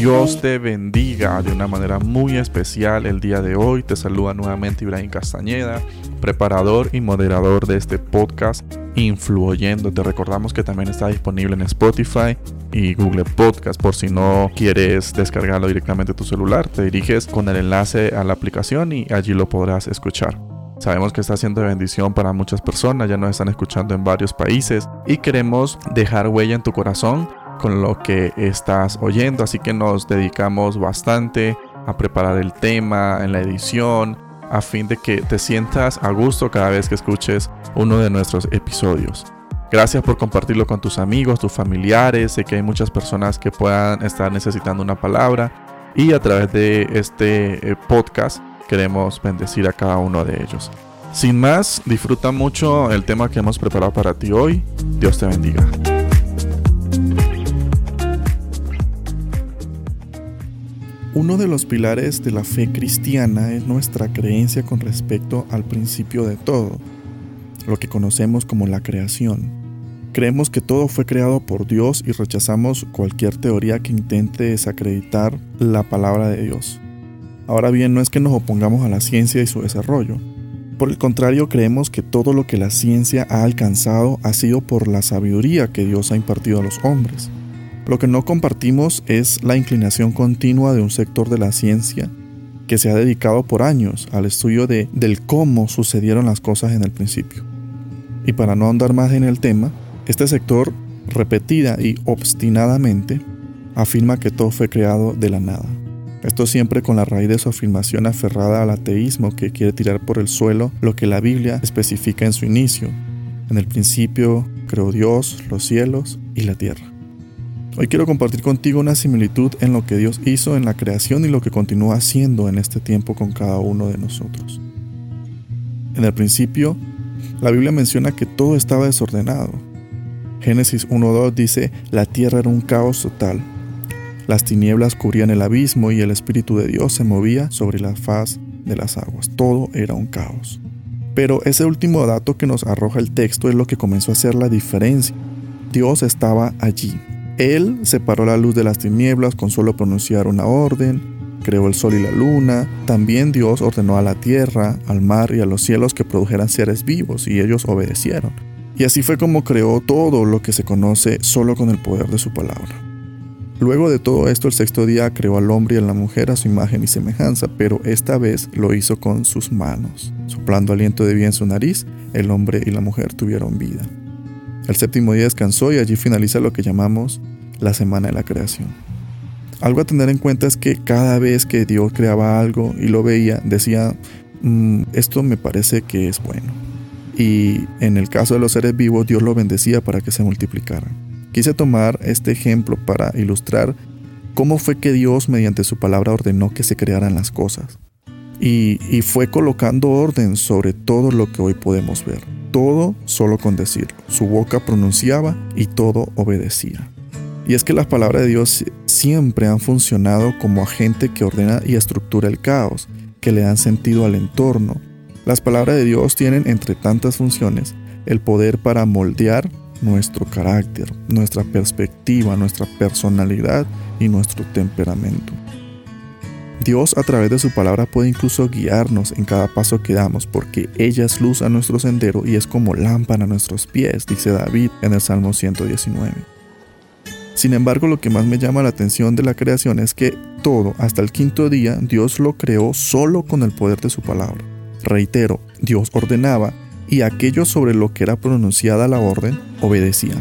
Dios te bendiga de una manera muy especial el día de hoy. Te saluda nuevamente Ibrahim Castañeda, preparador y moderador de este podcast Influyendo. Te recordamos que también está disponible en Spotify y Google Podcast por si no quieres descargarlo directamente a tu celular. Te diriges con el enlace a la aplicación y allí lo podrás escuchar. Sabemos que está siendo de bendición para muchas personas, ya nos están escuchando en varios países y queremos dejar huella en tu corazón con lo que estás oyendo, así que nos dedicamos bastante a preparar el tema en la edición a fin de que te sientas a gusto cada vez que escuches uno de nuestros episodios. Gracias por compartirlo con tus amigos, tus familiares. Sé que hay muchas personas que puedan estar necesitando una palabra y a través de este eh, podcast queremos bendecir a cada uno de ellos. Sin más, disfruta mucho el tema que hemos preparado para ti hoy. Dios te bendiga. Uno de los pilares de la fe cristiana es nuestra creencia con respecto al principio de todo, lo que conocemos como la creación. Creemos que todo fue creado por Dios y rechazamos cualquier teoría que intente desacreditar la palabra de Dios. Ahora bien, no es que nos opongamos a la ciencia y su desarrollo. Por el contrario, creemos que todo lo que la ciencia ha alcanzado ha sido por la sabiduría que Dios ha impartido a los hombres. Lo que no compartimos es la inclinación continua de un sector de la ciencia que se ha dedicado por años al estudio de, del cómo sucedieron las cosas en el principio. Y para no andar más en el tema, este sector repetida y obstinadamente afirma que todo fue creado de la nada. Esto siempre con la raíz de su afirmación aferrada al ateísmo que quiere tirar por el suelo lo que la Biblia especifica en su inicio. En el principio creó Dios los cielos y la tierra. Hoy quiero compartir contigo una similitud en lo que Dios hizo en la creación y lo que continúa haciendo en este tiempo con cada uno de nosotros. En el principio, la Biblia menciona que todo estaba desordenado. Génesis 1.2 dice, la tierra era un caos total. Las tinieblas cubrían el abismo y el Espíritu de Dios se movía sobre la faz de las aguas. Todo era un caos. Pero ese último dato que nos arroja el texto es lo que comenzó a hacer la diferencia. Dios estaba allí, él separó la luz de las tinieblas con solo pronunciar una orden, creó el sol y la luna. También Dios ordenó a la tierra, al mar y a los cielos que produjeran seres vivos y ellos obedecieron. Y así fue como creó todo lo que se conoce solo con el poder de su palabra. Luego de todo esto, el sexto día creó al hombre y a la mujer a su imagen y semejanza, pero esta vez lo hizo con sus manos. Soplando aliento de vida en su nariz, el hombre y la mujer tuvieron vida. El séptimo día descansó y allí finaliza lo que llamamos la semana de la creación. Algo a tener en cuenta es que cada vez que Dios creaba algo y lo veía, decía, mm, esto me parece que es bueno. Y en el caso de los seres vivos, Dios lo bendecía para que se multiplicaran. Quise tomar este ejemplo para ilustrar cómo fue que Dios mediante su palabra ordenó que se crearan las cosas. Y, y fue colocando orden sobre todo lo que hoy podemos ver. Todo solo con decirlo. Su boca pronunciaba y todo obedecía. Y es que las palabras de Dios siempre han funcionado como agente que ordena y estructura el caos, que le dan sentido al entorno. Las palabras de Dios tienen, entre tantas funciones, el poder para moldear nuestro carácter, nuestra perspectiva, nuestra personalidad y nuestro temperamento. Dios a través de su palabra puede incluso guiarnos en cada paso que damos porque ella es luz a nuestro sendero y es como lámpara a nuestros pies, dice David en el Salmo 119. Sin embargo, lo que más me llama la atención de la creación es que todo, hasta el quinto día, Dios lo creó solo con el poder de su palabra. Reitero, Dios ordenaba y aquello sobre lo que era pronunciada la orden obedecía.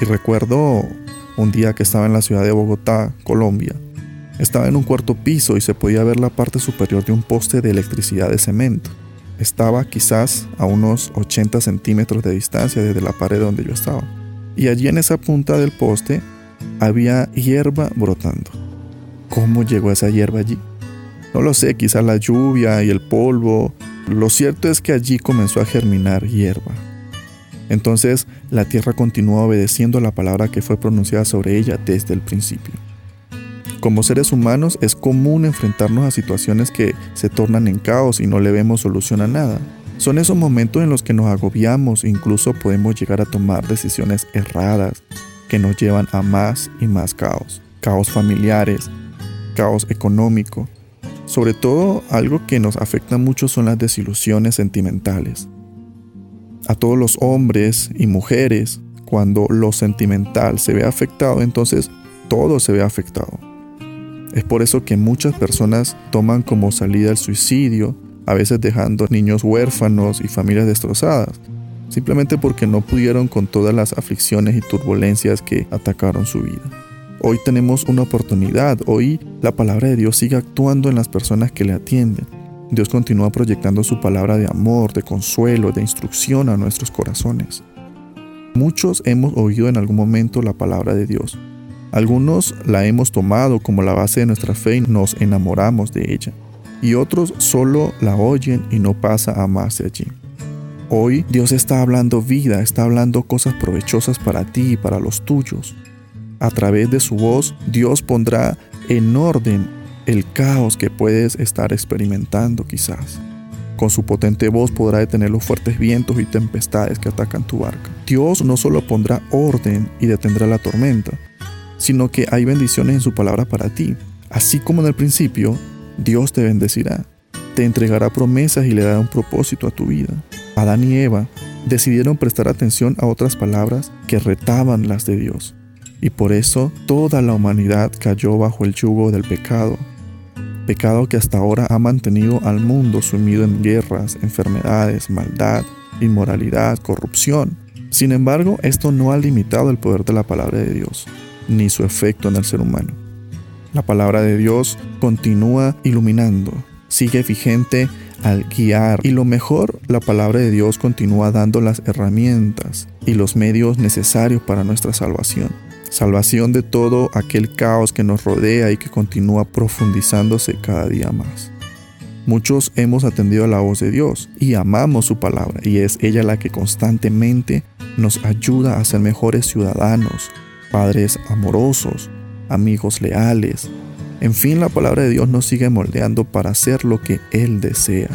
Y recuerdo un día que estaba en la ciudad de Bogotá, Colombia. Estaba en un cuarto piso y se podía ver la parte superior de un poste de electricidad de cemento. Estaba quizás a unos 80 centímetros de distancia desde la pared donde yo estaba y allí en esa punta del poste había hierba brotando. ¿Cómo llegó esa hierba allí? No lo sé, quizá la lluvia y el polvo. Lo cierto es que allí comenzó a germinar hierba. Entonces la tierra continuó obedeciendo la palabra que fue pronunciada sobre ella desde el principio. Como seres humanos es común enfrentarnos a situaciones que se tornan en caos y no le vemos solución a nada. Son esos momentos en los que nos agobiamos e incluso podemos llegar a tomar decisiones erradas que nos llevan a más y más caos. caos familiares, caos económico. Sobre todo, algo que nos afecta mucho son las desilusiones sentimentales. A todos los hombres y mujeres, cuando lo sentimental se ve afectado, entonces todo se ve afectado. Es por eso que muchas personas toman como salida el suicidio, a veces dejando niños huérfanos y familias destrozadas, simplemente porque no pudieron con todas las aflicciones y turbulencias que atacaron su vida. Hoy tenemos una oportunidad, hoy la palabra de Dios sigue actuando en las personas que le atienden. Dios continúa proyectando su palabra de amor, de consuelo, de instrucción a nuestros corazones. Muchos hemos oído en algún momento la palabra de Dios. Algunos la hemos tomado como la base de nuestra fe y nos enamoramos de ella. Y otros solo la oyen y no pasa a más de allí. Hoy Dios está hablando vida, está hablando cosas provechosas para ti y para los tuyos. A través de su voz, Dios pondrá en orden el caos que puedes estar experimentando quizás. Con su potente voz podrá detener los fuertes vientos y tempestades que atacan tu barca. Dios no solo pondrá orden y detendrá la tormenta, sino que hay bendiciones en su palabra para ti. Así como en el principio, Dios te bendecirá, te entregará promesas y le dará un propósito a tu vida. Adán y Eva decidieron prestar atención a otras palabras que retaban las de Dios. Y por eso toda la humanidad cayó bajo el yugo del pecado. Pecado que hasta ahora ha mantenido al mundo sumido en guerras, enfermedades, maldad, inmoralidad, corrupción. Sin embargo, esto no ha limitado el poder de la palabra de Dios, ni su efecto en el ser humano. La palabra de Dios continúa iluminando, sigue vigente al guiar. Y lo mejor, la palabra de Dios continúa dando las herramientas y los medios necesarios para nuestra salvación. Salvación de todo aquel caos que nos rodea y que continúa profundizándose cada día más. Muchos hemos atendido a la voz de Dios y amamos su palabra y es ella la que constantemente nos ayuda a ser mejores ciudadanos, padres amorosos, amigos leales, en fin, la palabra de Dios nos sigue moldeando para hacer lo que Él desea.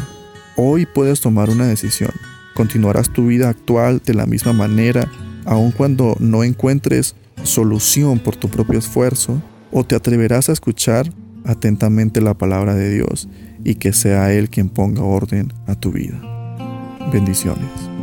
Hoy puedes tomar una decisión. Continuarás tu vida actual de la misma manera, aun cuando no encuentres solución por tu propio esfuerzo, o te atreverás a escuchar atentamente la palabra de Dios y que sea Él quien ponga orden a tu vida. Bendiciones.